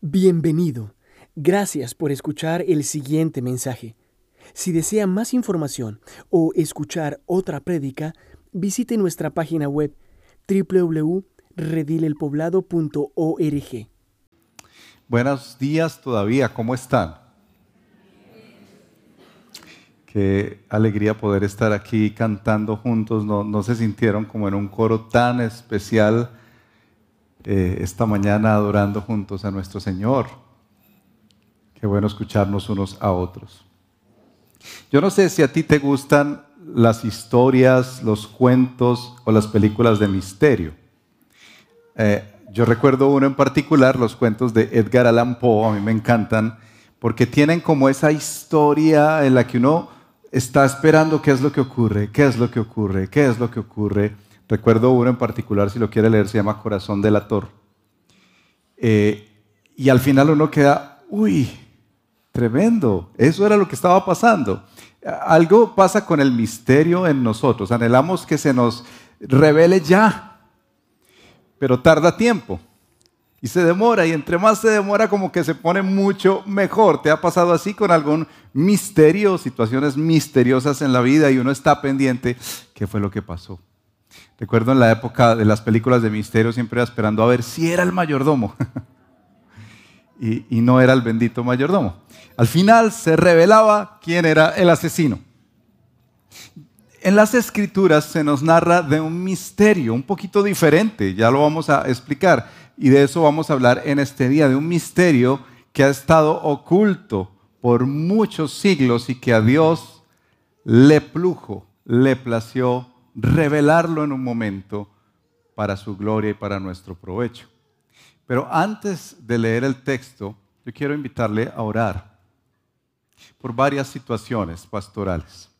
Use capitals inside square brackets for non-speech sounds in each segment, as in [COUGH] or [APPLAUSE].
Bienvenido. Gracias por escuchar el siguiente mensaje. Si desea más información o escuchar otra prédica, visite nuestra página web www.redilelpoblado.org. Buenos días todavía, ¿cómo están? Qué alegría poder estar aquí cantando juntos. No, se sintieron como en un coro tan especial eh, esta mañana adorando juntos a nuestro Señor. Qué bueno escucharnos unos a otros. Yo no sé si a ti te gustan las historias, los cuentos o las películas de misterio. Eh, yo recuerdo uno en particular, los cuentos de Edgar Allan Poe, a mí me encantan, porque tienen como esa historia en la que uno está esperando qué es lo que ocurre, qué es lo que ocurre, qué es lo que ocurre. Recuerdo uno en particular, si lo quiere leer, se llama Corazón del Ator. Eh, y al final uno queda, uy, tremendo, eso era lo que estaba pasando. Algo pasa con el misterio en nosotros, anhelamos que se nos revele ya, pero tarda tiempo. Y se demora, y entre más se demora, como que se pone mucho mejor. ¿Te ha pasado así con algún misterio, situaciones misteriosas en la vida y uno está pendiente? ¿Qué fue lo que pasó? Recuerdo en la época de las películas de misterio, siempre esperando a ver si era el mayordomo. [LAUGHS] y, y no era el bendito mayordomo. Al final se revelaba quién era el asesino. En las escrituras se nos narra de un misterio un poquito diferente, ya lo vamos a explicar y de eso vamos a hablar en este día, de un misterio que ha estado oculto por muchos siglos y que a Dios le plujo, le plació revelarlo en un momento para su gloria y para nuestro provecho. Pero antes de leer el texto, yo quiero invitarle a orar por varias situaciones pastorales.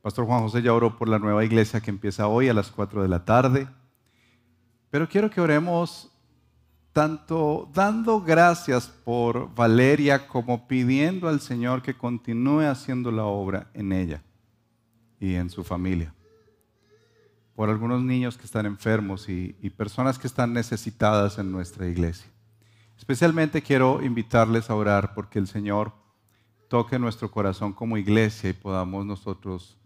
Pastor Juan José ya oró por la nueva iglesia que empieza hoy a las 4 de la tarde. Pero quiero que oremos tanto dando gracias por Valeria como pidiendo al Señor que continúe haciendo la obra en ella y en su familia. Por algunos niños que están enfermos y, personas que están necesitadas en nuestra iglesia. Especialmente quiero invitarles a orar porque el Señor toque nuestro corazón como iglesia y podamos nosotros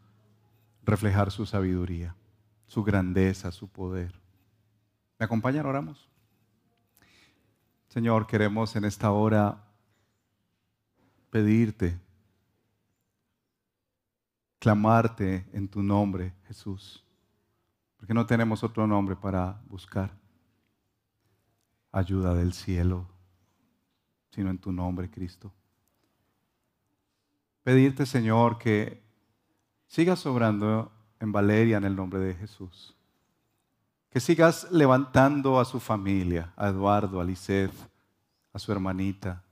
reflejar su sabiduría, su grandeza, su poder. ¿Me acompañan? Oramos. Señor, queremos en esta hora pedirte, clamarte en tu nombre, Jesús, porque no tenemos otro nombre para buscar ayuda del cielo, sino en tu nombre, Cristo. Pedirte, Señor, que sigas obrando en Valeria en el nombre de Jesús que sigas levantando a su familia, a Eduardo, a Lisset, a su hermanita,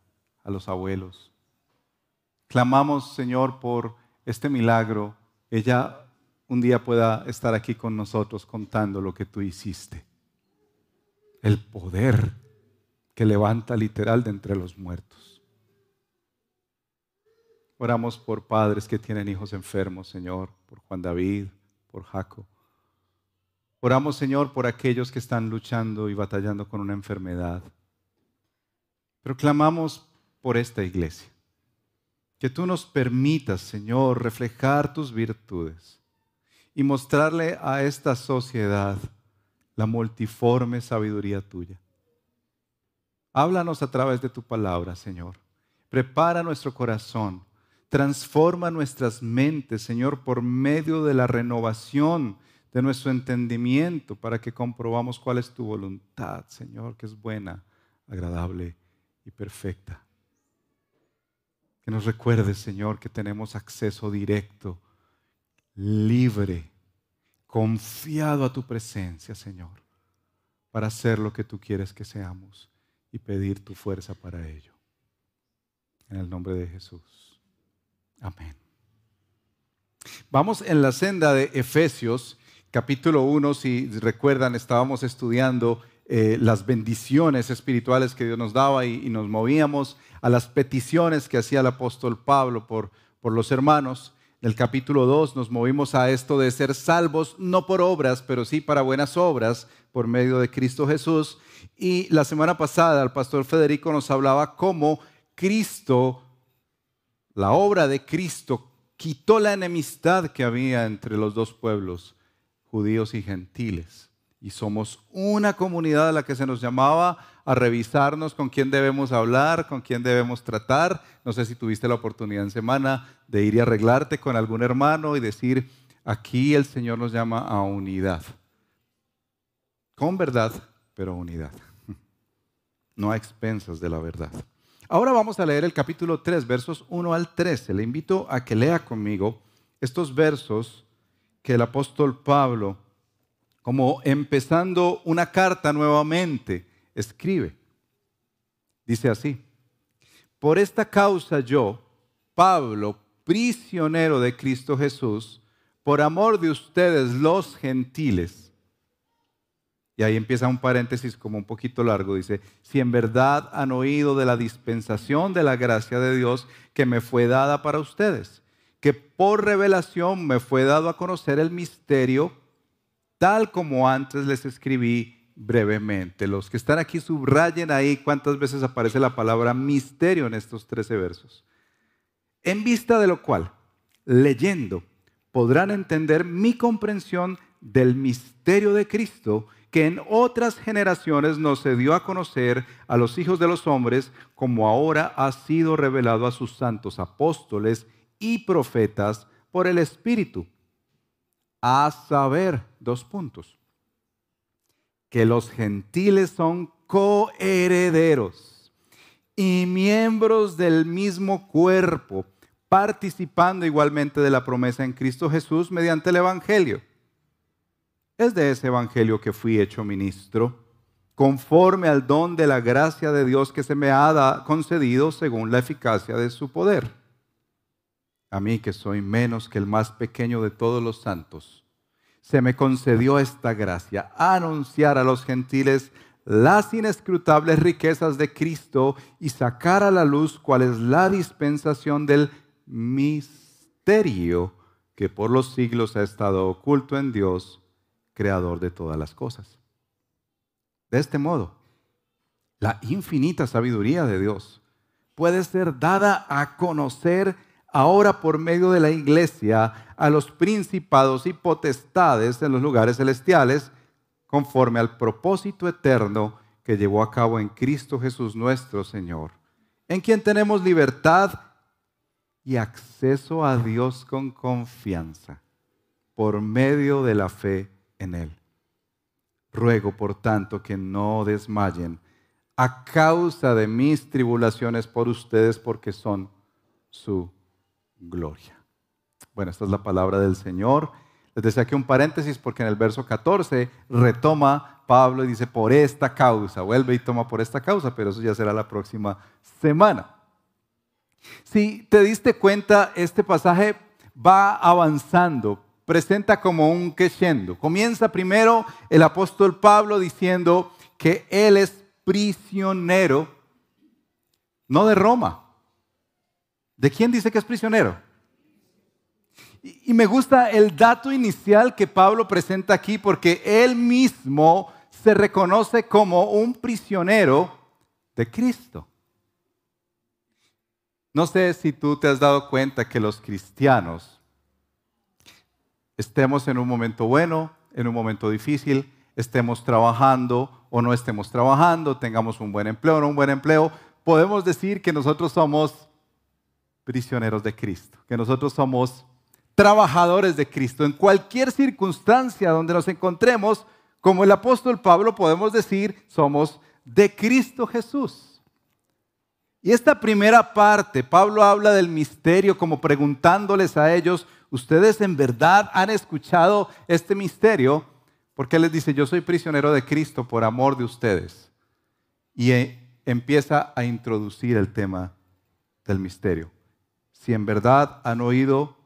a los abuelos. Clamamos, Señor, por este milagro. Ella un día pueda estar aquí con nosotros contando lo que tú hiciste. El poder que levanta literal de entre los muertos. Oramos por padres que tienen hijos enfermos, Señor, por Juan David, por Jaco Oramos, Señor, por aquellos que están luchando y batallando con una enfermedad. Pero clamamos por esta iglesia. Que tú nos permitas, Señor, reflejar tus virtudes y mostrarle a esta sociedad la multiforme sabiduría tuya. Háblanos a través de tu palabra, Señor. Prepara nuestro corazón. Transforma nuestras mentes, Señor, por medio de la renovación de nuestro entendimiento para que comprobamos cuál es tu voluntad, Señor, que es buena, agradable y perfecta. Que nos recuerdes, Señor, que tenemos acceso directo, libre, confiado a tu presencia, Señor, para hacer lo que tú quieres que seamos y pedir tu fuerza para ello. En el nombre de Jesús. Amén. Vamos en la senda de Efesios capítulo 1, si recuerdan, estábamos estudiando eh, las bendiciones espirituales que Dios nos daba y, nos movíamos a las peticiones que hacía el apóstol Pablo por, por los hermanos. En el capítulo 2 nos movimos a esto de ser salvos, no por obras, pero sí para buenas obras, por medio de Cristo Jesús. Y la semana pasada el pastor Federico nos hablaba cómo Cristo, la obra de Cristo, quitó la enemistad que había entre los dos pueblos, judíos y gentiles. Y somos una comunidad a la que se nos llamaba a revisarnos con quién debemos hablar, con quién debemos tratar. No sé si tuviste la oportunidad en semana de ir y arreglarte con algún hermano y decir, aquí el Señor nos llama a unidad. Con verdad, pero unidad. [LAUGHS] No a expensas de la verdad. Ahora vamos a leer el capítulo 3, versos 1 al 13. Le invito a que lea conmigo estos versos que el apóstol Pablo, como empezando una carta nuevamente, escribe. Dice así, por esta causa yo, Pablo, prisionero de Cristo Jesús, por amor de ustedes los gentiles. Y ahí empieza un paréntesis como un poquito largo. Dice, si en verdad han oído de la dispensación de la gracia de Dios que me fue dada para ustedes, que por revelación me fue dado a conocer el misterio, tal como antes les escribí brevemente. Los que están aquí subrayen ahí cuántas veces aparece la palabra misterio en estos 13 versos. En vista de lo cual, leyendo, podrán entender mi comprensión del misterio de Cristo que en otras generaciones nos se dio a conocer a los hijos de los hombres, como ahora ha sido revelado a sus santos apóstoles y profetas por el Espíritu. A saber, dos puntos que los gentiles son coherederos y miembros del mismo cuerpo, participando igualmente de la promesa en Cristo Jesús mediante el Evangelio. Es de ese Evangelio que fui hecho ministro, conforme al don de la gracia de Dios que se me ha concedido según la eficacia de su poder. A mí que soy menos que el más pequeño de todos los santos se me concedió esta gracia, anunciar a los gentiles las inescrutables riquezas de Cristo y sacar a la luz cuál es la dispensación del misterio que por los siglos ha estado oculto en Dios, creador de todas las cosas. De este modo, la infinita sabiduría de Dios puede ser dada a conocer ahora por medio de la iglesia a los principados y potestades en los lugares celestiales, conforme al propósito eterno que llevó a cabo en Cristo Jesús nuestro Señor, en quien tenemos libertad y acceso a Dios con confianza, por medio de la fe en Él. Ruego, por tanto, que no desmayen a causa de mis tribulaciones por ustedes, porque son su gloria. Bueno, esta es la palabra del Señor. Les decía aquí un paréntesis porque en el verso 14 retoma Pablo y dice por esta causa, vuelve y toma por esta causa, pero eso ya será la próxima semana. Si te diste cuenta, este pasaje va avanzando, presenta como un crescendo. Comienza primero el apóstol Pablo diciendo que él es prisionero, no de Roma, ¿De quién dice que es prisionero? Y, me gusta el dato inicial que Pablo presenta aquí porque él mismo se reconoce como un prisionero de Cristo. No sé si tú te has dado cuenta que los cristianos estemos en un momento bueno, en un momento difícil, estemos trabajando o no estemos trabajando, tengamos un buen empleo o no un buen empleo, podemos decir que nosotros somos prisioneros de Cristo, que nosotros somos trabajadores de Cristo. En cualquier circunstancia donde nos encontremos, como el apóstol Pablo, podemos decir, somos de Cristo Jesús. Y esta primera parte, Pablo habla del misterio como preguntándoles a ellos, ¿ustedes en verdad han escuchado este misterio? Porque les dice, yo soy prisionero de Cristo por amor de ustedes. Y eh, empieza a introducir el tema del misterio si en verdad han oído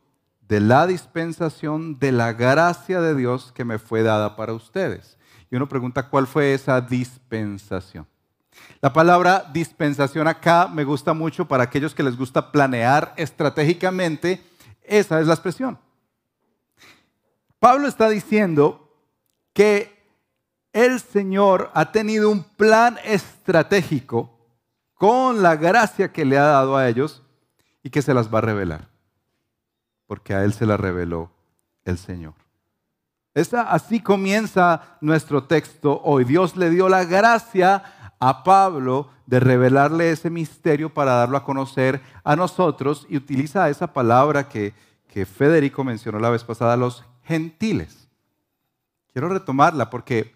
de la dispensación de la gracia de Dios que me fue dada para ustedes. Y uno pregunta, ¿cuál fue esa dispensación? La palabra dispensación acá me gusta mucho para aquellos que les gusta planear estratégicamente. esa es la expresión. Pablo está diciendo que el Señor ha tenido un plan estratégico con la gracia que le ha dado a ellos y que se las va a revelar, porque a Él se la reveló el Señor. así comienza nuestro texto hoy. Dios le dio la gracia a Pablo de revelarle ese misterio para darlo a conocer a nosotros y utiliza esa palabra que, que Federico mencionó la vez pasada, los gentiles. Quiero retomarla porque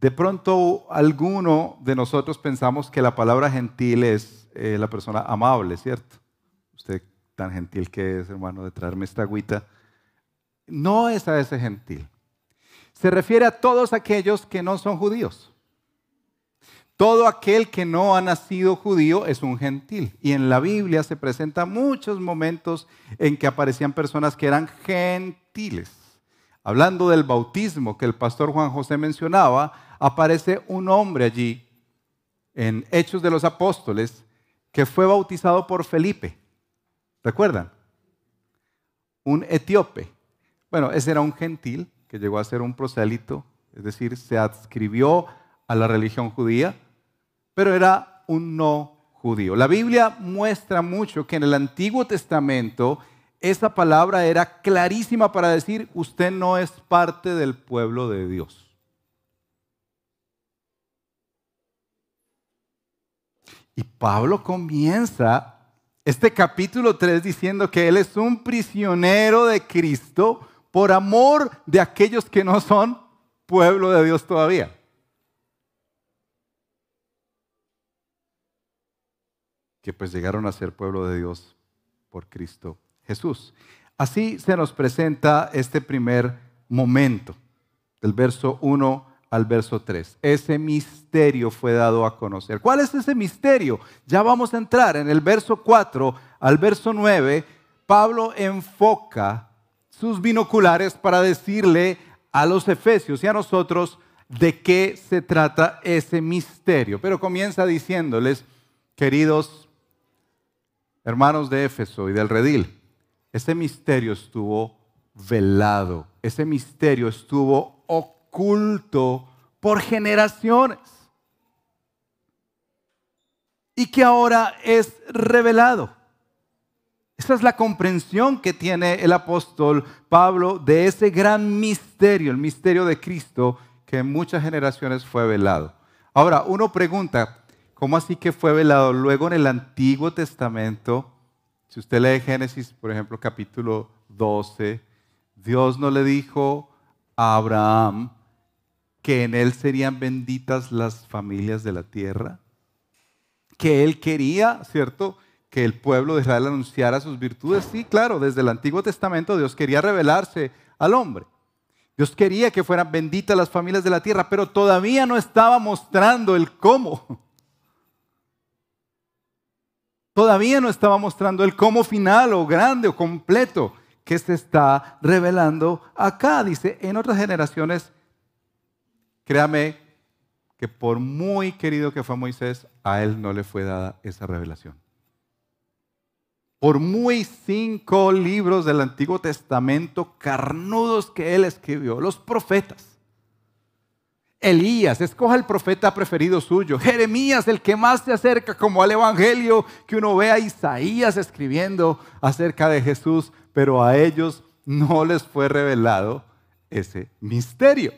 de pronto alguno de nosotros pensamos que la palabra gentil es eh, la persona amable, ¿cierto? Tan gentil que es, hermano, de traerme esta agüita. No es a ese gentil. Se refiere a todos aquellos que no son judíos. Todo aquel que no ha nacido judío es un gentil. Y en la Biblia se presentan muchos momentos en que aparecían personas que eran gentiles. Hablando del bautismo que el pastor Juan José mencionaba, aparece un hombre allí en Hechos de los Apóstoles que fue bautizado por Felipe. ¿Recuerdan? Un etíope. Bueno, ese era un gentil que llegó a ser un prosélito, es decir, se adscribió a la religión judía, pero era un no judío. La Biblia muestra mucho que en el Antiguo Testamento esa palabra era clarísima para decir, usted no es parte del pueblo de Dios. Y Pablo comienza este capítulo 3 diciendo que él es un prisionero de Cristo por amor de aquellos que no son pueblo de Dios todavía. Que pues llegaron a ser pueblo de Dios por Cristo Jesús. Así se nos presenta este primer momento, del verso 1 al verso 3. Ese misterio fue dado a conocer. ¿Cuál es ese misterio? Ya vamos a entrar en el verso 4 al verso 9. Pablo enfoca sus binoculares para decirle a los efesios y a nosotros de qué se trata ese misterio. Pero comienza diciéndoles, queridos hermanos de Éfeso y del redil, ese misterio estuvo velado, ese misterio estuvo oculto por generaciones y que ahora es revelado. Esa es la comprensión que tiene el apóstol Pablo de ese gran misterio, el misterio de Cristo, que en muchas generaciones fue velado. Ahora, uno pregunta, ¿cómo así que fue velado? Luego en el Antiguo Testamento si usted lee Génesis, por ejemplo, capítulo 12, Dios no le dijo a Abraham que en él serían benditas las familias de la tierra, que él quería, ¿cierto? Que el pueblo de Israel anunciara sus virtudes. Sí, claro, desde el Antiguo Testamento Dios quería revelarse al hombre. Dios quería que fueran benditas las familias de la tierra, pero todavía no estaba mostrando el cómo. Todavía no estaba mostrando el cómo final o grande o completo que se está revelando acá. Dice, en otras generaciones, créame que por muy querido que fue Moisés, a él no le fue dada esa revelación. Por muy cinco libros del Antiguo Testamento carnudos que él escribió, los profetas, Elías, escoja el profeta preferido suyo. Jeremías, el que más se acerca como al Evangelio, que uno ve a Isaías escribiendo acerca de Jesús, pero a ellos no les fue revelado ese misterio.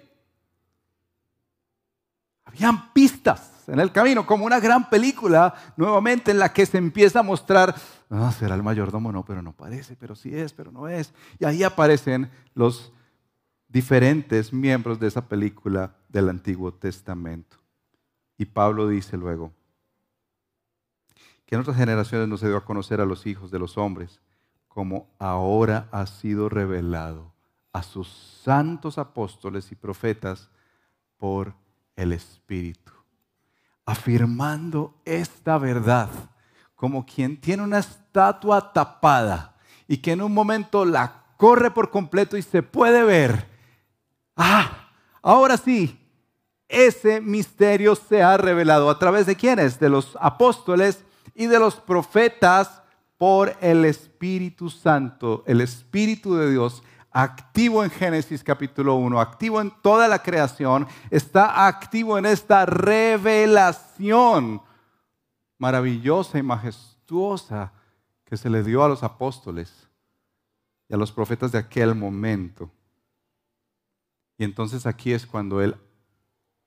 Habían pistas en el camino, como una gran película, nuevamente en la que se empieza a mostrar, ah, será el mayordomo, no, pero no parece, pero sí es, pero no es. Y ahí aparecen los diferentes miembros de esa película del Antiguo Testamento. Y Pablo dice luego que en otras generaciones no se dio a conocer a los hijos de los hombres, como ahora ha sido revelado a sus santos apóstoles y profetas por el Espíritu, afirmando esta verdad como quien tiene una estatua tapada y que en un momento la corre por completo y se puede ver Ah, ahora sí, ese misterio se ha revelado a través de quienes? De los apóstoles y de los profetas por el Espíritu Santo, el Espíritu de Dios, activo en Génesis capítulo 1, activo en toda la creación, está activo en esta revelación maravillosa y majestuosa que se le dio a los apóstoles y a los profetas de aquel momento. Y entonces aquí es cuando él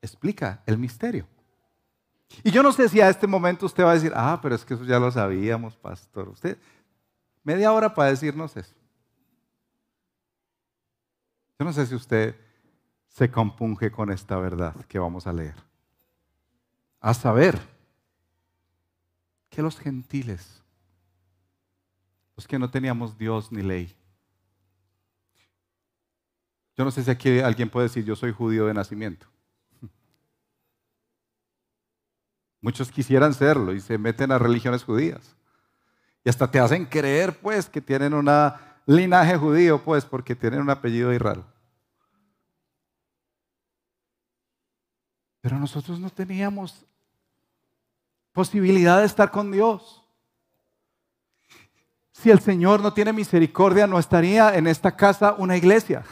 explica el misterio. Y yo no sé si a este momento usted va a decir, ah, pero es que eso ya lo sabíamos, pastor. Usted, media hora para decirnos eso. Yo no sé si usted se compunge con esta verdad que vamos a leer. A saber que los gentiles, los que no teníamos Dios ni ley, yo no sé si aquí alguien puede decir, yo soy judío de nacimiento. [LAUGHS] Muchos quisieran serlo y se meten a religiones judías. Y hasta te hacen creer, pues, que tienen un linaje judío, pues, porque tienen un apellido raro. Pero nosotros no teníamos posibilidad de estar con Dios. Si el Señor no tiene misericordia, no estaría en esta casa una iglesia.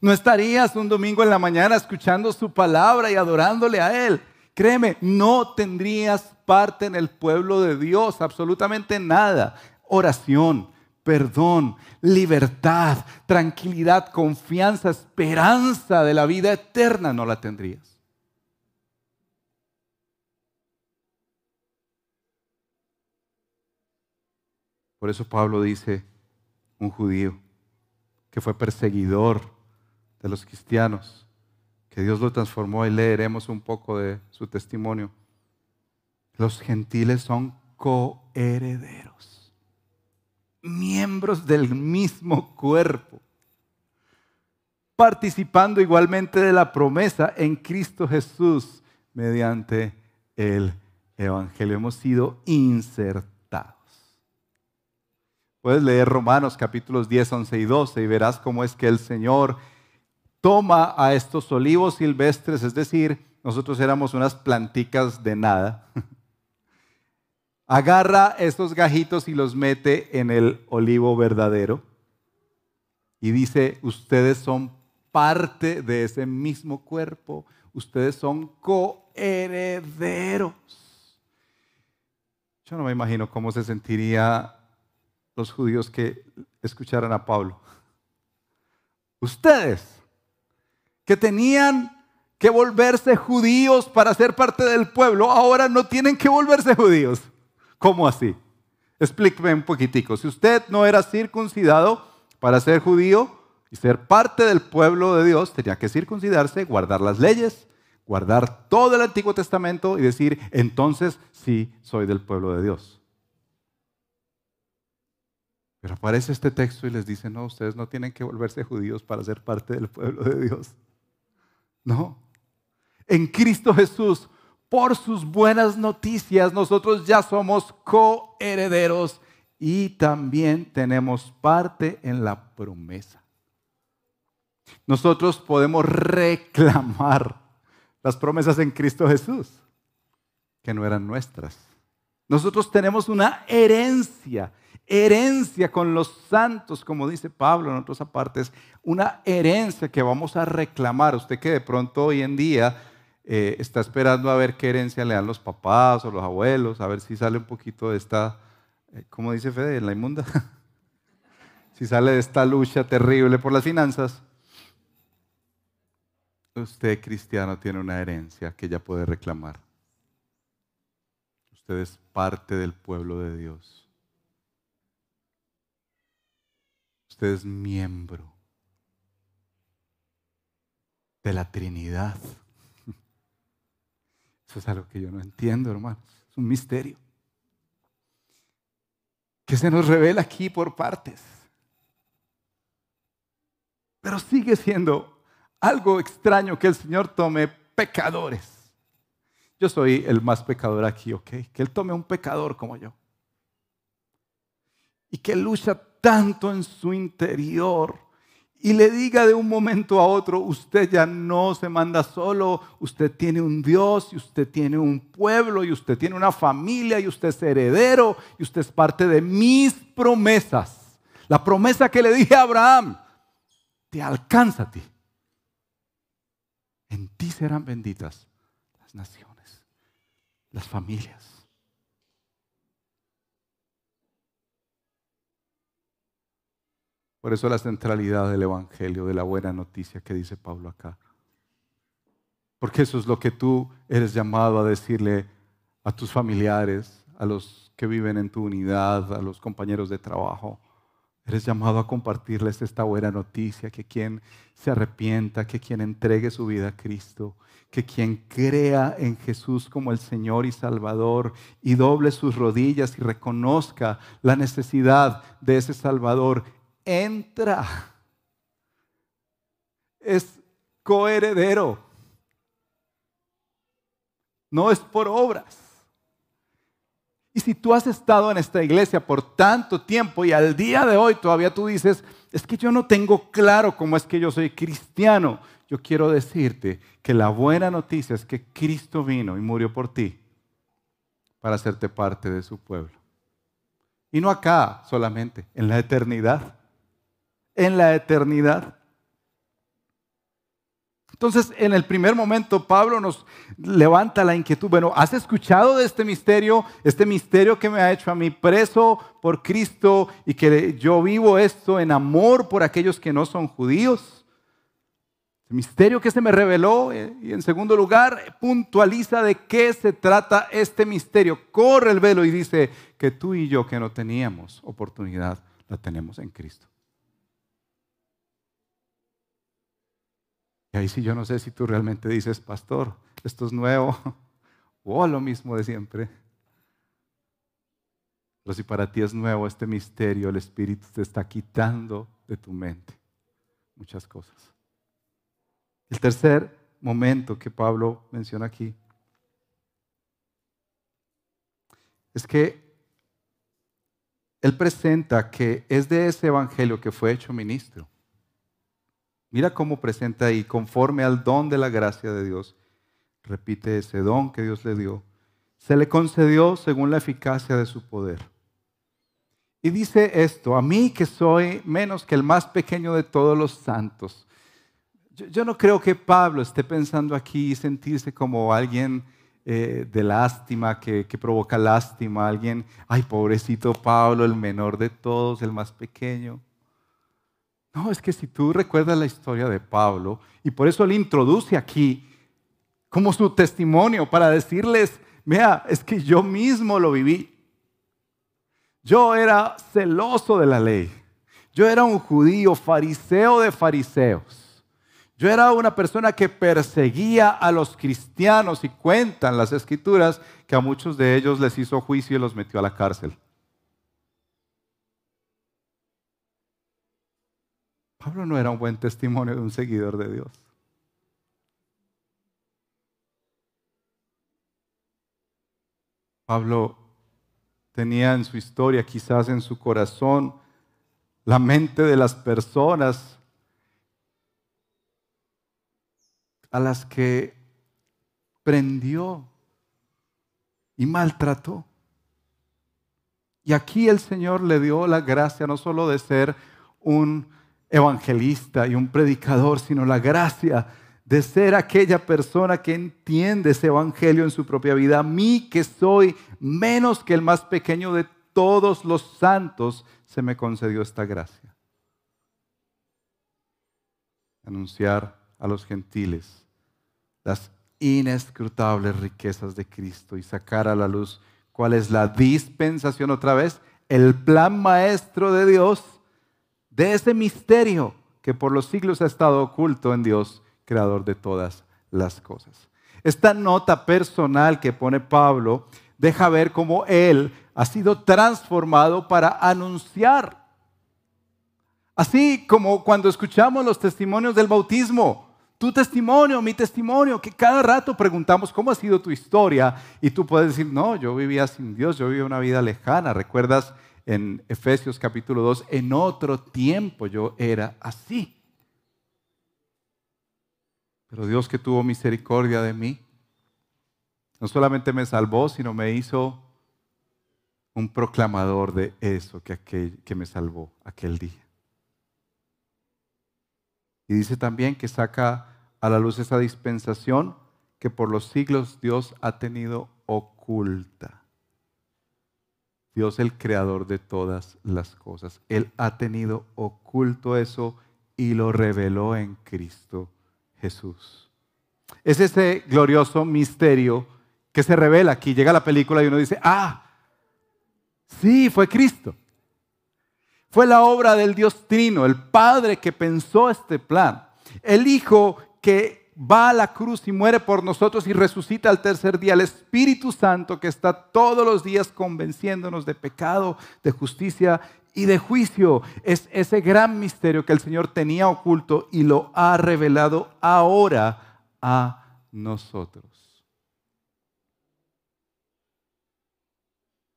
No estarías un domingo en la mañana escuchando su palabra y adorándole a Él. Créeme, no tendrías parte en el pueblo de Dios, absolutamente nada. Oración, perdón, libertad, tranquilidad, confianza, esperanza de la vida eterna no la tendrías. Por eso Pablo dice, un judío que fue perseguidor de los cristianos, que Dios lo transformó y leeremos un poco de su testimonio. Los gentiles son coherederos, miembros del mismo cuerpo, participando igualmente de la promesa en Cristo Jesús mediante el Evangelio. Hemos sido insertados. Puedes leer Romanos capítulos 10, 11 y 12 y verás cómo es que el Señor toma a estos olivos silvestres, es decir, nosotros éramos unas planticas de nada, agarra estos gajitos y los mete en el olivo verdadero y dice, ustedes son parte de ese mismo cuerpo, ustedes son coherederos. Yo no me imagino cómo se sentiría los judíos que escucharan a Pablo. Ustedes que tenían que volverse judíos para ser parte del pueblo, ahora no tienen que volverse judíos. ¿Cómo así? Explíqueme un poquitico. Si usted no era circuncidado para ser judío y ser parte del pueblo de Dios, tenía que circuncidarse, guardar las leyes, guardar todo el Antiguo Testamento y decir, entonces sí soy del pueblo de Dios. Pero aparece este texto y les dice, no, ustedes no tienen que volverse judíos para ser parte del pueblo de Dios. No. En Cristo Jesús, por sus buenas noticias, nosotros ya somos coherederos y también tenemos parte en la promesa. Nosotros podemos reclamar las promesas en Cristo Jesús, que no eran nuestras. Nosotros tenemos una herencia herencia con los santos, como dice Pablo en otras apartes, una herencia que vamos a reclamar. Usted que de pronto hoy en día eh, está esperando a ver qué herencia le dan los papás o los abuelos, a ver si sale un poquito de esta, eh, ¿cómo dice Fede? En la inmunda. [LAUGHS] si sale de esta lucha terrible por las finanzas. Usted cristiano tiene una herencia que ya puede reclamar. Usted es parte del pueblo de Dios. Usted es miembro de la Trinidad. Eso es algo que yo no entiendo, hermanos. Es un misterio. Que se nos revela aquí por partes. Pero sigue siendo algo extraño que el Señor tome pecadores. Yo soy el más pecador aquí, ¿ok? Que Él tome un pecador como yo. Y que lucha tanto en su interior y le diga de un momento a otro, usted ya no se manda solo, usted tiene un Dios y usted tiene un pueblo y usted tiene una familia y usted es heredero y usted es parte de mis promesas. La promesa que le dije a Abraham, te alcanza a ti. En ti serán benditas las naciones, las familias. Por eso la centralidad del Evangelio, de la buena noticia que dice Pablo acá. Porque eso es lo que tú eres llamado a decirle a tus familiares, a los que viven en tu unidad, a los compañeros de trabajo. Eres llamado a compartirles esta buena noticia, que quien se arrepienta, que quien entregue su vida a Cristo, que quien crea en Jesús como el Señor y Salvador y doble sus rodillas y reconozca la necesidad de ese Salvador, entra. Es coheredero. No es por obras. Y si tú has estado en esta iglesia por tanto tiempo y al día de hoy todavía tú dices, es que yo no tengo claro cómo es que yo soy cristiano, yo quiero decirte que la buena noticia es que Cristo vino y murió por ti para hacerte parte de su pueblo. Y no acá solamente, en la eternidad en la eternidad. Entonces, en el primer momento, Pablo nos levanta la inquietud. Bueno, ¿has escuchado de este misterio? Este misterio que me ha hecho a mí preso por Cristo y que yo vivo esto en amor por aquellos que no son judíos. El misterio que se me reveló. Eh, y en segundo lugar, puntualiza de qué se trata este misterio. Corre el velo y dice que tú y yo que no teníamos oportunidad, la tenemos en Cristo. Ahí sí yo no sé si tú realmente dices, pastor, esto es nuevo, [LAUGHS] o lo mismo de siempre. Pero si para ti es nuevo este misterio, el Espíritu te está quitando de tu mente muchas cosas. El tercer momento que Pablo menciona aquí es que él presenta que es de ese evangelio que fue hecho ministro. Mira cómo presenta ahí, conforme al don de la gracia de Dios. Repite ese don que Dios le dio. Se le concedió según la eficacia de su poder. Y dice esto, a mí que soy menos que el más pequeño de todos los santos. Yo, no creo que Pablo esté pensando aquí y sentirse como alguien eh, de lástima, que, que provoca lástima, alguien, ay, pobrecito Pablo, el menor de todos, el más pequeño. No, es que si tú recuerdas la historia de Pablo, y por eso él introduce aquí como su testimonio para decirles, vea, es que yo mismo lo viví. Yo era celoso de la ley. Yo era un judío, fariseo de fariseos. Yo era una persona que perseguía a los cristianos y cuentan las escrituras que a muchos de ellos les hizo juicio y los metió a la cárcel. Pablo no era un buen testimonio de un seguidor de Dios. Pablo tenía en su historia, quizás en su corazón, la mente de las personas a las que prendió y maltrató. Y aquí el Señor le dio la gracia no solo de ser un evangelista y un predicador, sino la gracia de ser aquella persona que entiende ese evangelio en su propia vida. A mí que soy menos que el más pequeño de todos los santos, se me concedió esta gracia. Anunciar a los gentiles las inescrutables riquezas de Cristo y sacar a la luz cuál es la dispensación otra vez, el plan maestro de Dios de ese misterio que por los siglos ha estado oculto en Dios, creador de todas las cosas. Esta nota personal que pone Pablo deja ver cómo él ha sido transformado para anunciar. Así como cuando escuchamos los testimonios del bautismo, tu testimonio, mi testimonio, que cada rato preguntamos cómo ha sido tu historia y tú puedes decir, no, yo vivía sin Dios, yo vivía una vida lejana. ¿Recuerdas en Efesios capítulo 2, en otro tiempo yo era así. Pero Dios que tuvo misericordia de mí, no solamente me salvó, sino me hizo un proclamador de eso que, aquel, que me salvó aquel día. Y dice también que saca a la luz esa dispensación que por los siglos Dios ha tenido oculta. Dios el creador de todas las cosas. Él ha tenido oculto eso y lo reveló en Cristo Jesús. Es ese glorioso misterio que se revela aquí. Llega la película y uno dice, ah, sí, fue Cristo. Fue la obra del Dios Trino, el Padre que pensó este plan. El Hijo que va a la cruz y muere por nosotros y resucita al tercer día. El Espíritu Santo que está todos los días convenciéndonos de pecado, de justicia y de juicio. Es ese gran misterio que el Señor tenía oculto y lo ha revelado ahora a nosotros.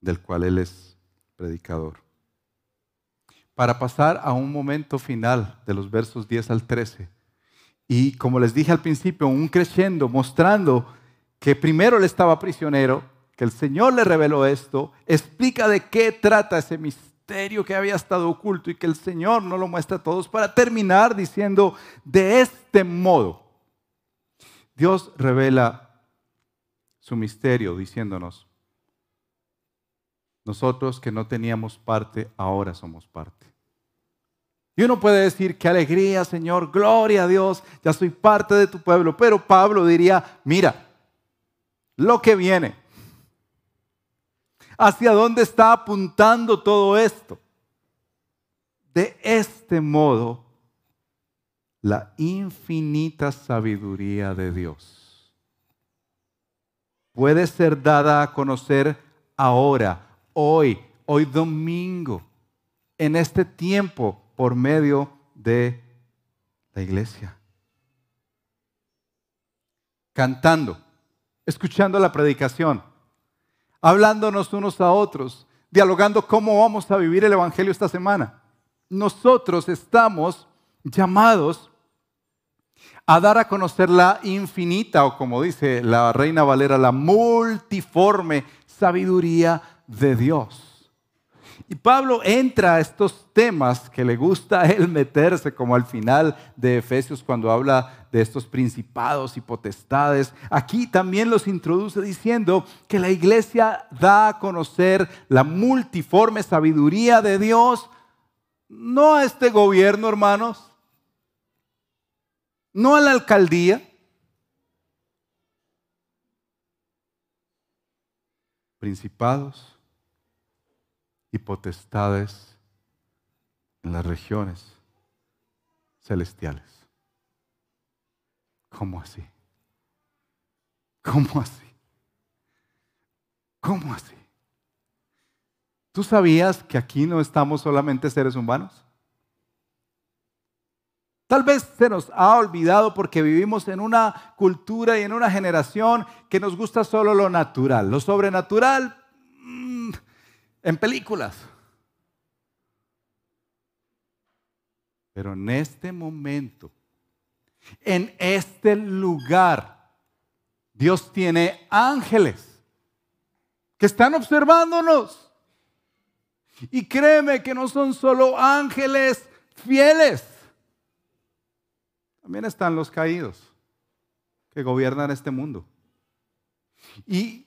Del cual Él es predicador. Para pasar a un momento final de los versos 10 al 13. Y como les dije al principio, un creciendo mostrando que primero él estaba prisionero, que el Señor le reveló esto, explica de qué trata ese misterio que había estado oculto y que el Señor no lo muestra a todos, para terminar diciendo, de este modo, Dios revela su misterio diciéndonos, nosotros que no teníamos parte, ahora somos parte. Y uno puede decir, qué alegría, Señor, gloria a Dios, ya soy parte de tu pueblo. Pero Pablo diría, mira, lo que viene, hacia dónde está apuntando todo esto. De este modo, la infinita sabiduría de Dios puede ser dada a conocer ahora, hoy, hoy domingo, en este tiempo, por medio de la iglesia. Cantando, escuchando la predicación, hablándonos unos a otros, dialogando cómo vamos a vivir el Evangelio esta semana. Nosotros estamos llamados a dar a conocer la infinita, o como dice la Reina Valera, la multiforme sabiduría de Dios. Y Pablo entra a estos temas que le gusta a él meterse, como al final de Efesios cuando habla de estos principados y potestades. Aquí también los introduce diciendo que la iglesia da a conocer la multiforme sabiduría de Dios, no a este gobierno, hermanos, no a la alcaldía, principados y potestades en las regiones celestiales. ¿Cómo así? ¿Cómo así? ¿Cómo así? ¿Tú sabías que aquí no estamos solamente seres humanos? Tal vez se nos ha olvidado porque vivimos en una cultura y en una generación que nos gusta solo lo natural. Lo sobrenatural en películas. Pero en este momento, en este lugar, Dios tiene ángeles que están observándonos. Y créeme que no son solo ángeles fieles. También están los caídos que gobiernan este mundo. Y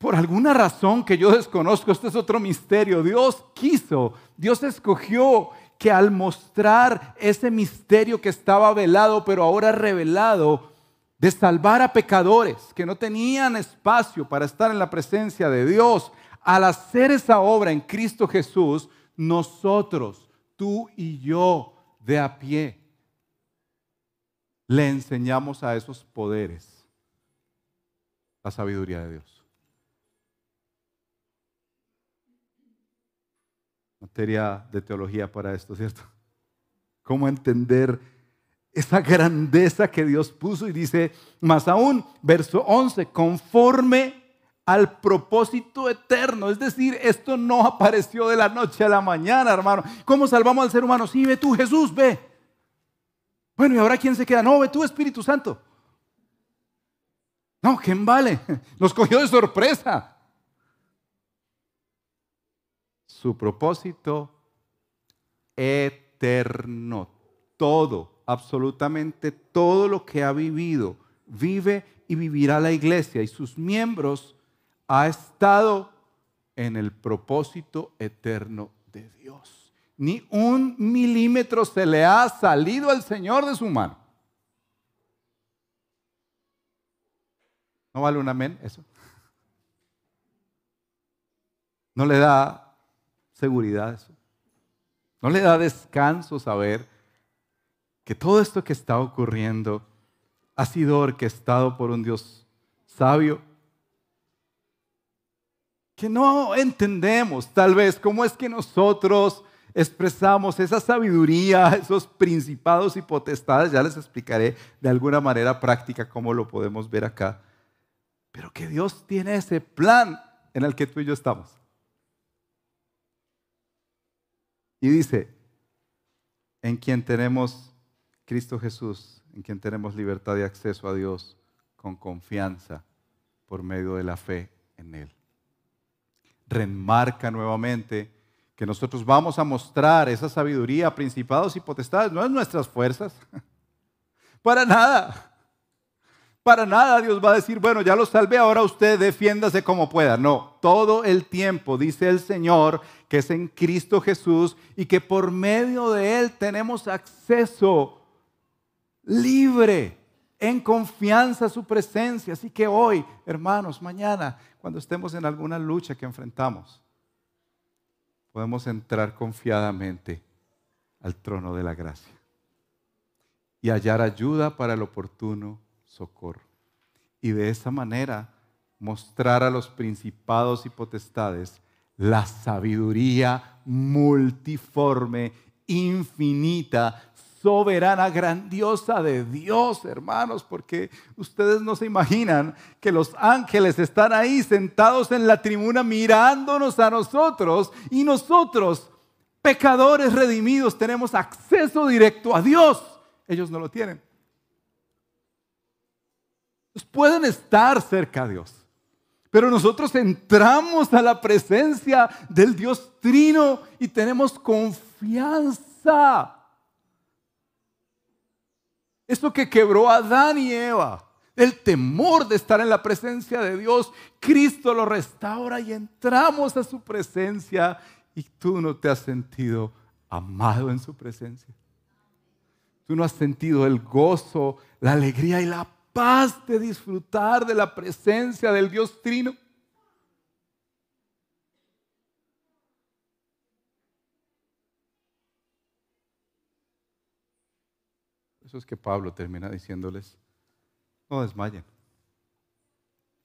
por alguna razón que yo desconozco, este es otro misterio, Dios quiso, Dios escogió que al mostrar ese misterio que estaba velado, pero ahora revelado, de salvar a pecadores que no tenían espacio para estar en la presencia de Dios, al hacer esa obra en Cristo Jesús, nosotros, tú y yo, de a pie, le enseñamos a esos poderes la sabiduría de Dios. Materia de teología para esto, ¿cierto? ¿Cómo entender esa grandeza que Dios puso? Y dice, más aún, verso 11, conforme al propósito eterno. Es decir, esto no apareció de la noche a la mañana, hermano. ¿Cómo salvamos al ser humano? Sí, ve tú, Jesús, ve. Bueno, ¿y ahora quién se queda? No, ve tú, Espíritu Santo. No, ¿quién vale? [LAUGHS] Nos cogió de sorpresa. Su propósito eterno. Todo, absolutamente todo lo que ha vivido, vive y vivirá la iglesia y sus miembros ha estado en el propósito eterno de Dios. Ni un milímetro se le ha salido al Señor de su mano. ¿No vale un amén eso? ¿No le da seguridad eso? ¿No le da descanso saber que todo esto que está ocurriendo ha sido orquestado por un Dios sabio? Que no entendemos tal vez cómo es que nosotros expresamos esa sabiduría, [LAUGHS] esos principados y potestades. Ya les explicaré de alguna manera práctica cómo lo podemos ver acá. Pero que Dios tiene ese plan en el que tú y yo estamos. Y dice, en quien tenemos Cristo Jesús, en quien tenemos libertad de acceso a Dios con confianza por medio de la fe en Él. Remarca nuevamente que nosotros vamos a mostrar esa sabiduría, principados y potestades, no es nuestras fuerzas, [LAUGHS] para nada. Para nada Dios va a decir, bueno, ya lo salvé, ahora usted defiéndase como pueda. No, todo el tiempo dice el Señor que es en Cristo Jesús y que por medio de Él tenemos acceso libre, en confianza a su presencia. Así que hoy, hermanos, mañana, cuando estemos en alguna lucha que enfrentamos, podemos entrar confiadamente al trono de la gracia y hallar ayuda para el oportuno socorro. Y de esa manera mostrar a los principados y potestades la sabiduría multiforme, infinita, soberana, grandiosa de Dios, hermanos, porque ustedes no se imaginan que los ángeles están ahí sentados en la tribuna mirándonos a nosotros y nosotros, pecadores redimidos, tenemos acceso directo a Dios. Ellos no lo tienen pueden estar cerca de Dios. Pero nosotros entramos a la presencia del Dios Trino y tenemos confianza. Esto que quebró a Adán y Eva, el temor de estar en la presencia de Dios, Cristo lo restaura y entramos a su presencia y tú no te has sentido amado en su presencia. Tú no has sentido el gozo, la alegría y la paz de disfrutar de la presencia del Dios Trino. Eso es que Pablo termina diciéndoles, no desmayen,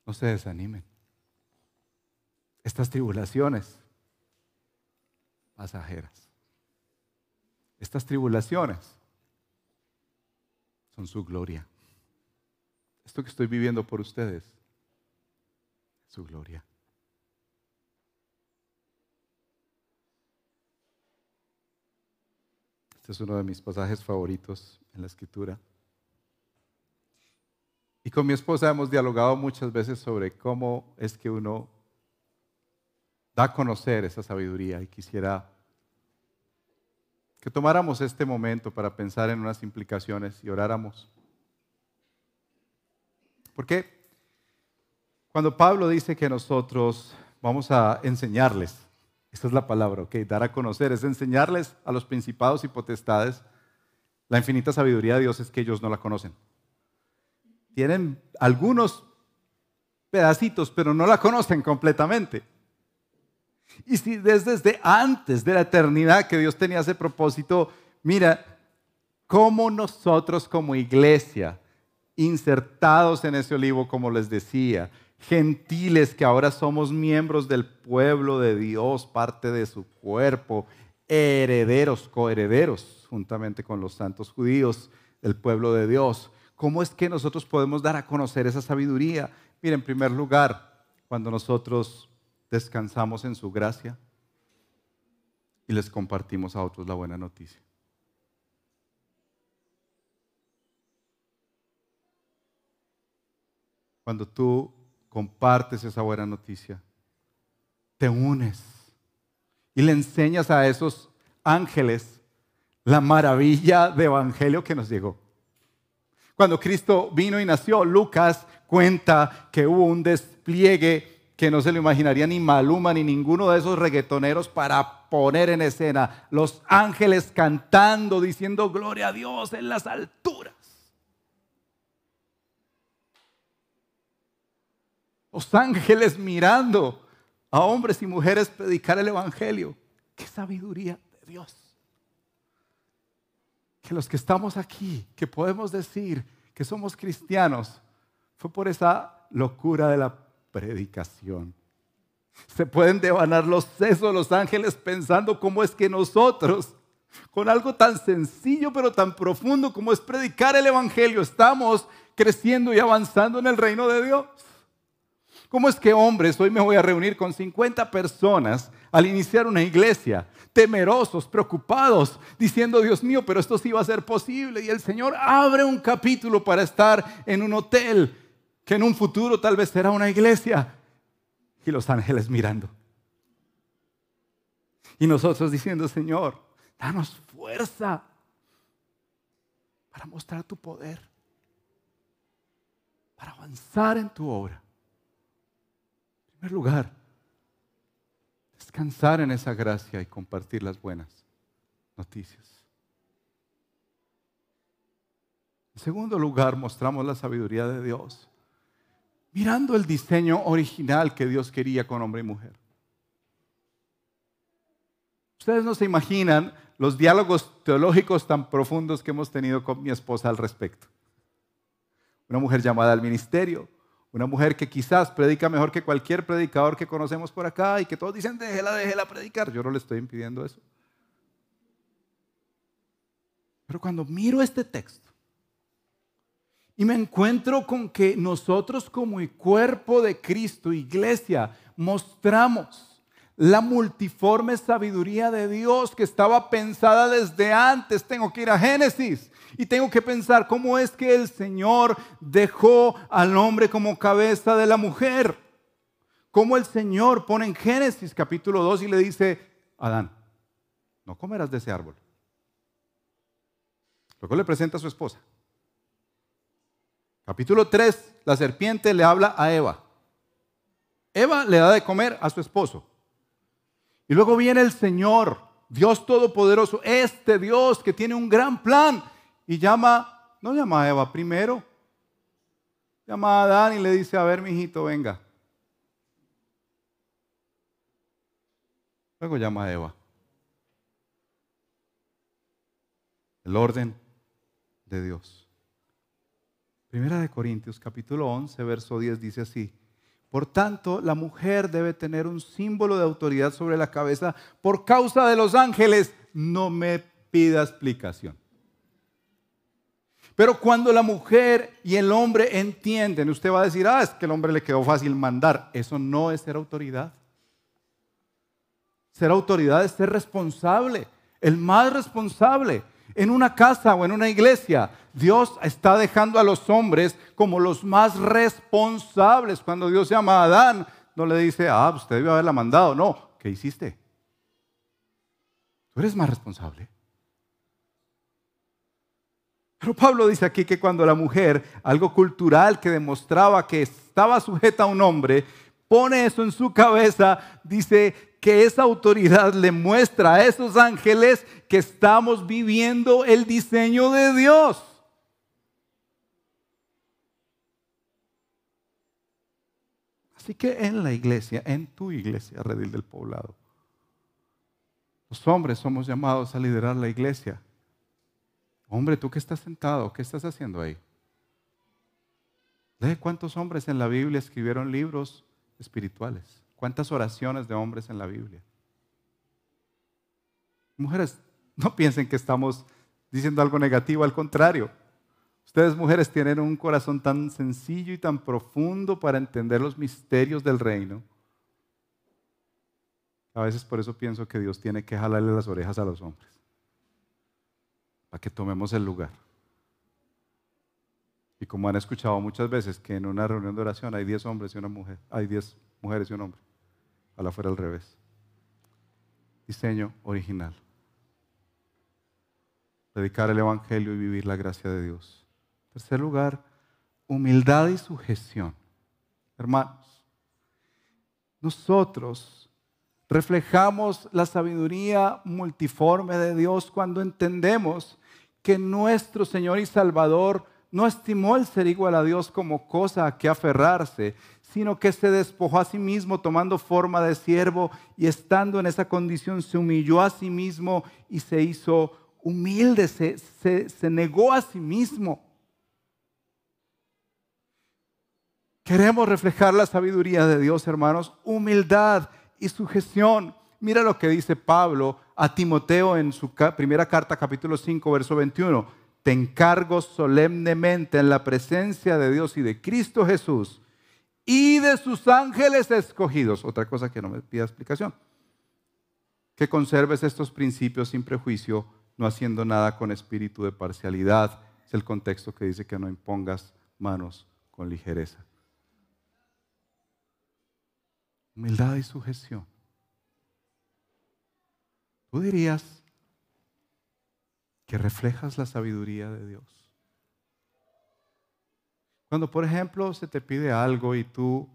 no se desanimen. Estas tribulaciones pasajeras, estas tribulaciones son su gloria esto que estoy viviendo por ustedes, su gloria. Este es uno de mis pasajes favoritos en la escritura. Y con mi esposa hemos dialogado muchas veces sobre cómo es que uno da a conocer esa sabiduría y quisiera que tomáramos este momento para pensar en unas implicaciones y oráramos. Porque cuando Pablo dice que nosotros vamos a enseñarles, esta es la palabra, ok, dar a conocer, es enseñarles a los principados y potestades la infinita sabiduría de Dios es que ellos no la conocen. Tienen algunos pedacitos, pero no la conocen completamente. Y si desde, antes de la eternidad que Dios tenía ese propósito, mira, cómo nosotros como iglesia insertados en ese olivo, como les decía, gentiles que ahora somos miembros del pueblo de Dios, parte de su cuerpo, herederos, coherederos, juntamente con los santos judíos del pueblo de Dios. ¿Cómo es que nosotros podemos dar a conocer esa sabiduría? Mira, en primer lugar, cuando nosotros descansamos en su gracia y les compartimos a otros la buena noticia. Cuando tú compartes esa buena noticia, te unes y le enseñas a esos ángeles la maravilla de evangelio que nos llegó. Cuando Cristo vino y nació, Lucas cuenta que hubo un despliegue que no se lo imaginaría ni Maluma ni ninguno de esos reggaetoneros para poner en escena. Los ángeles cantando, diciendo gloria a Dios en las alturas. Los ángeles mirando a hombres y mujeres predicar el Evangelio. ¡Qué sabiduría de Dios! Que los que estamos aquí, que podemos decir que somos cristianos, fue por esa locura de la predicación. Se pueden devanar los sesos los ángeles pensando cómo es que nosotros, con algo tan sencillo pero tan profundo como es predicar el Evangelio, estamos creciendo y avanzando en el reino de Dios. ¿Cómo es que hombres, hoy me voy a reunir con 50 personas al iniciar una iglesia, temerosos, preocupados, diciendo, Dios mío, pero esto sí va a ser posible? Y el Señor abre un capítulo para estar en un hotel que en un futuro tal vez será una iglesia. Y los ángeles mirando. Y nosotros diciendo, Señor, danos fuerza para mostrar tu poder, para avanzar en tu obra lugar, descansar en esa gracia y compartir las buenas noticias. En segundo lugar, mostramos la sabiduría de Dios, mirando el diseño original que Dios quería con hombre y mujer. Ustedes no se imaginan los diálogos teológicos tan profundos que hemos tenido con mi esposa al respecto. Una mujer llamada al ministerio, una mujer que quizás predica mejor que cualquier predicador que conocemos por acá y que todos dicen, déjela, déjela predicar. Yo no le estoy impidiendo eso. Pero cuando miro este texto y me encuentro con que nosotros como el cuerpo de Cristo, iglesia, mostramos la multiforme sabiduría de Dios que estaba pensada desde antes. Tengo que ir a Génesis y tengo que pensar cómo es que el Señor dejó al hombre como cabeza de la mujer. Cómo el Señor pone en Génesis capítulo 2 y le dice, Adán, no comerás de ese árbol. Luego le presenta a su esposa. Capítulo 3, la serpiente le habla a Eva. Eva le da de comer a su esposo. Y luego viene el Señor, Dios Todopoderoso, este Dios que tiene un gran plan y llama, no llama a Eva primero, llama a Adán y le dice, a ver, mi hijito, venga. Luego llama a Eva. El orden de Dios. Primera de Corintios capítulo 11, verso 10 dice así. Por tanto, la mujer debe tener un símbolo de autoridad sobre la cabeza por causa de los ángeles. No me pida explicación. Pero cuando la mujer y el hombre entienden, usted va a decir, ah, es que el hombre le quedó fácil mandar. Eso no es ser autoridad. Ser autoridad es ser responsable, el más responsable. En una casa o en una iglesia, Dios está dejando a los hombres como los más responsables. Cuando Dios llama a Adán, no le dice, ah, usted debió haberla mandado. No, ¿qué hiciste? Tú eres más responsable. Pero Pablo dice aquí que cuando la mujer, algo cultural que demostraba que estaba sujeta a un hombre, pone eso en su cabeza, dice que esa autoridad le muestra a esos ángeles que estamos viviendo el diseño de Dios. Así que en la iglesia, en tu iglesia, Redil del Poblado, los hombres somos llamados a liderar la iglesia Hombre, tú que estás sentado, ¿qué estás haciendo ahí? ¿De cuántos hombres en la Biblia escribieron libros espirituales? ¿Cuántas oraciones de hombres en la Biblia? Mujeres, no piensen que estamos diciendo algo negativo, al contrario. Ustedes mujeres tienen un corazón tan sencillo y tan profundo para entender los misterios del reino. A veces por eso pienso que Dios tiene que jalarle las orejas a los hombres para que tomemos el lugar. Y como han escuchado muchas veces que en una reunión de oración hay 10 hombres y una mujer, hay 10 mujeres y un hombre. Ojalá fuera al revés. Diseño original. Dedicar el Evangelio y vivir la gracia de Dios. Tercer lugar, humildad y sujeción. Hermanos, nosotros reflejamos la sabiduría multiforme de Dios cuando entendemos que nuestro Señor y Salvador no estimó el ser igual a Dios como cosa a que aferrarse, sino que se despojó a sí mismo tomando forma de siervo y estando en esa condición se humilló a sí mismo y se hizo humilde, se, se negó a sí mismo. Queremos reflejar la sabiduría de Dios, hermanos, humildad y sujeción. Mira lo que dice Pablo a Timoteo en su primera carta, capítulo 5, verso 21. Te encargo solemnemente en la presencia de Dios y de Cristo Jesús y de sus ángeles escogidos. Otra cosa que no me pida explicación. Que conserves estos principios sin prejuicio, no haciendo nada con espíritu de parcialidad. Es el contexto que dice que no impongas manos con ligereza. Humildad y sujeción. Tú dirías reflejas la sabiduría de Dios. Cuando, por ejemplo, se te pide algo y tú,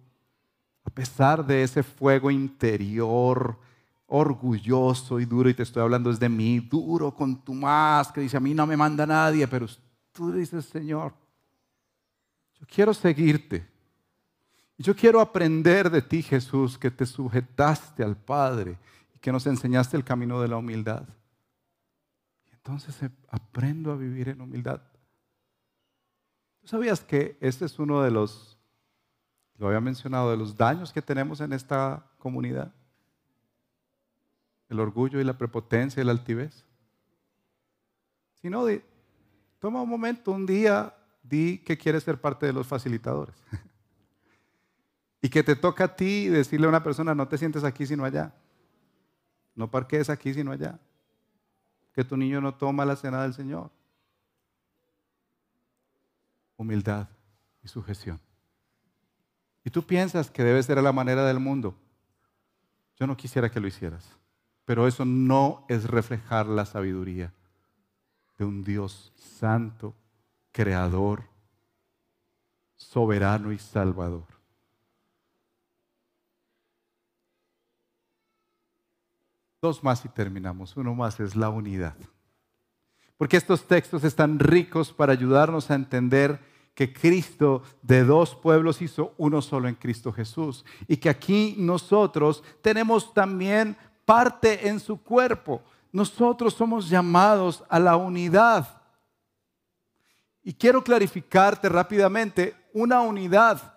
a pesar de ese fuego interior, orgulloso y duro, y te estoy hablando desde mí, duro con tu más, que dice, a mí no me manda nadie, pero tú dices, Señor, yo quiero seguirte. Y yo quiero aprender de ti, Jesús, que te sujetaste al Padre que nos enseñaste el camino de la humildad. Entonces aprendo a vivir en humildad. ¿Tú sabías que este es uno de los, lo había mencionado, de los daños que tenemos en esta comunidad? El orgullo y la prepotencia y la altivez. Si no, toma un momento, un día, di que quieres ser parte de los facilitadores. [LAUGHS] y que te toca a ti decirle a una persona, no te sientes aquí sino allá. No parquees aquí sino allá. Que tu niño no toma la cena del Señor. Humildad y sujeción. Y tú piensas que debe ser la manera del mundo. Yo no quisiera que lo hicieras. Pero eso no es reflejar la sabiduría de un Dios santo, creador, soberano y salvador. Dos más y terminamos. Uno más es la unidad. Porque estos textos están ricos para ayudarnos a entender que Cristo de dos pueblos hizo uno solo en Cristo Jesús. Y que aquí nosotros tenemos también parte en su cuerpo. Nosotros somos llamados a la unidad. Y quiero clarificarte rápidamente una unidad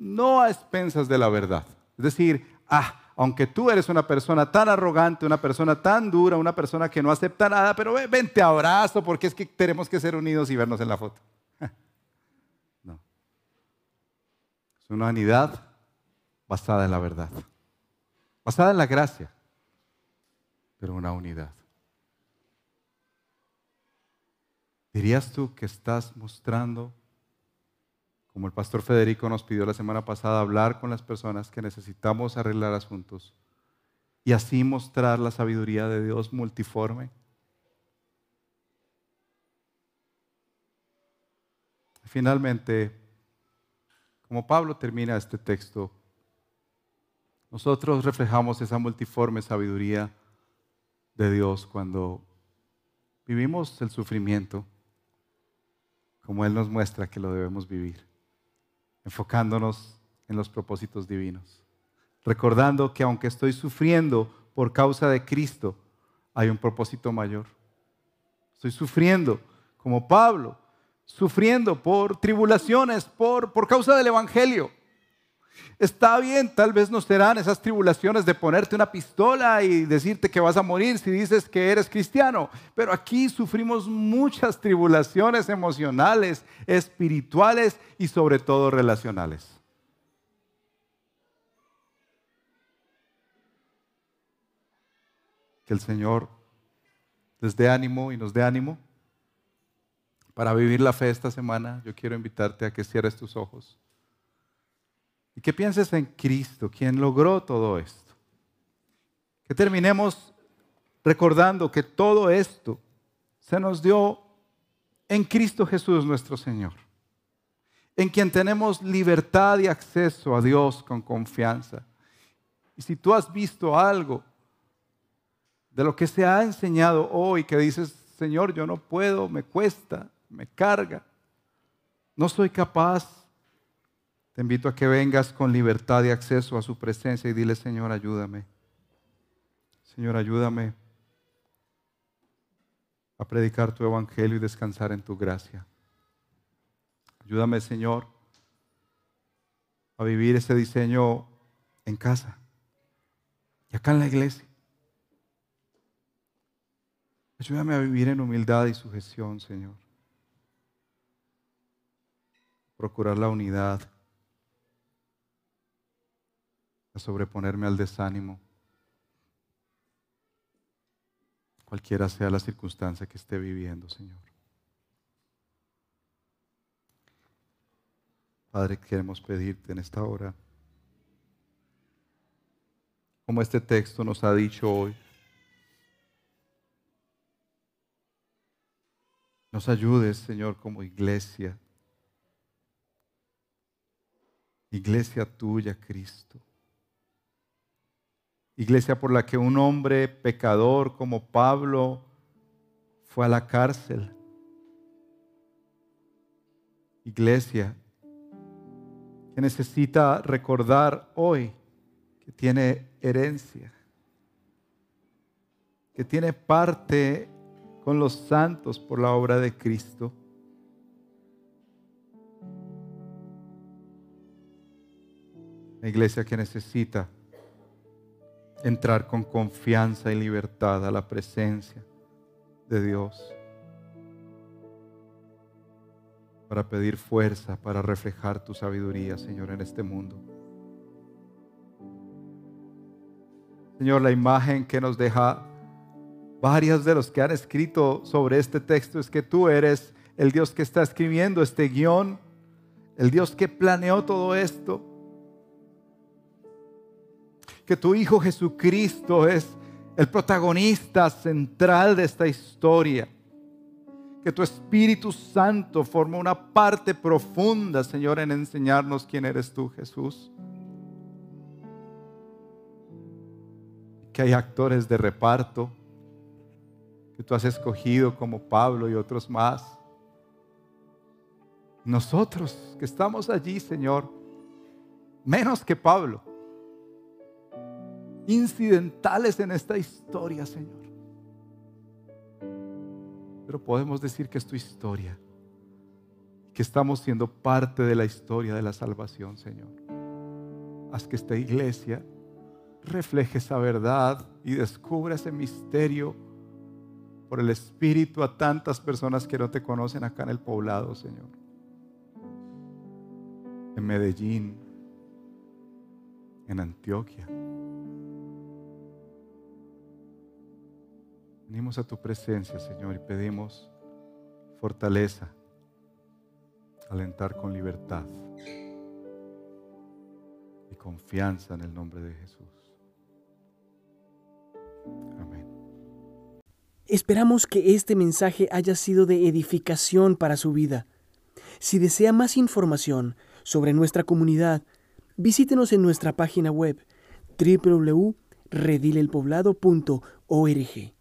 no a expensas de la verdad. Es decir, ah, aunque tú eres una persona tan arrogante, una persona tan dura, una persona que no acepta nada, pero ven, te abrazo porque es que tenemos que ser unidos y vernos en la foto. [LAUGHS] No. Es una unidad basada en la verdad, basada en la gracia, pero una unidad. ¿Dirías tú que estás mostrando como el pastor Federico nos pidió la semana pasada, hablar con las personas que necesitamos arreglar asuntos y así mostrar la sabiduría de Dios multiforme. Finalmente, como Pablo termina este texto, nosotros reflejamos esa multiforme sabiduría de Dios cuando vivimos el sufrimiento como Él nos muestra que lo debemos vivir enfocándonos en los propósitos divinos. Recordando que aunque estoy sufriendo por causa de Cristo, hay un propósito mayor. Estoy sufriendo como Pablo, sufriendo por tribulaciones, por, por causa del Evangelio. Está bien, tal vez no serán esas tribulaciones de ponerte una pistola y decirte que vas a morir si dices que eres cristiano, pero aquí sufrimos muchas tribulaciones emocionales, espirituales y sobre todo relacionales. Que el Señor les dé ánimo y nos dé ánimo para vivir la fe esta semana, yo quiero invitarte a que cierres tus ojos y que pienses en Cristo, quien logró todo esto. Que terminemos recordando que todo esto se nos dio en Cristo Jesús nuestro Señor, en quien tenemos libertad y acceso a Dios con confianza. Y si tú has visto algo de lo que se ha enseñado hoy, que dices, Señor, yo no puedo, me cuesta, me carga, no soy capaz, te invito a que vengas con libertad y acceso a su presencia y dile, Señor, ayúdame. Señor, ayúdame a predicar tu evangelio y descansar en tu gracia. Ayúdame, Señor, a vivir ese diseño en casa y acá en la iglesia. Ayúdame a vivir en humildad y sujeción, Señor. Procurar la unidad, a sobreponerme al desánimo cualquiera sea la circunstancia que esté viviendo, Señor. Padre, queremos pedirte en esta hora, como este texto nos ha dicho hoy, nos ayudes, Señor, como iglesia, iglesia tuya, Cristo iglesia por la que un hombre pecador como Pablo fue a la cárcel. Iglesia que necesita recordar hoy que tiene herencia, que tiene parte con los santos por la obra de Cristo. La iglesia que necesita entrar con confianza y libertad a la presencia de Dios para pedir fuerza, para reflejar tu sabiduría, Señor, en este mundo. Señor, la imagen que nos deja varios de los que han escrito sobre este texto es que tú eres el Dios que está escribiendo este guion, el Dios que planeó todo esto, que tu Hijo Jesucristo es el protagonista central de esta historia. Que tu Espíritu Santo forma una parte profunda, Señor, en enseñarnos quién eres tú, Jesús. Que hay actores de reparto que tú has escogido como Pablo y otros más. Nosotros que estamos allí, Señor, menos que Pablo, incidentales en esta historia, Señor. Pero podemos decir que es tu historia, que estamos siendo parte de la historia de la salvación, Señor. Haz que esta iglesia refleje esa verdad y descubra ese misterio por el Espíritu a tantas personas que no te conocen acá en el poblado, Señor. En Medellín, en Antioquia. Venimos a tu presencia, Señor, y pedimos fortaleza, alentar con libertad y confianza en el nombre de Jesús. Amén. Esperamos que este mensaje haya sido de edificación para su vida. Si desea más información sobre nuestra comunidad, visítenos en nuestra página web www.redilelpoblado.org.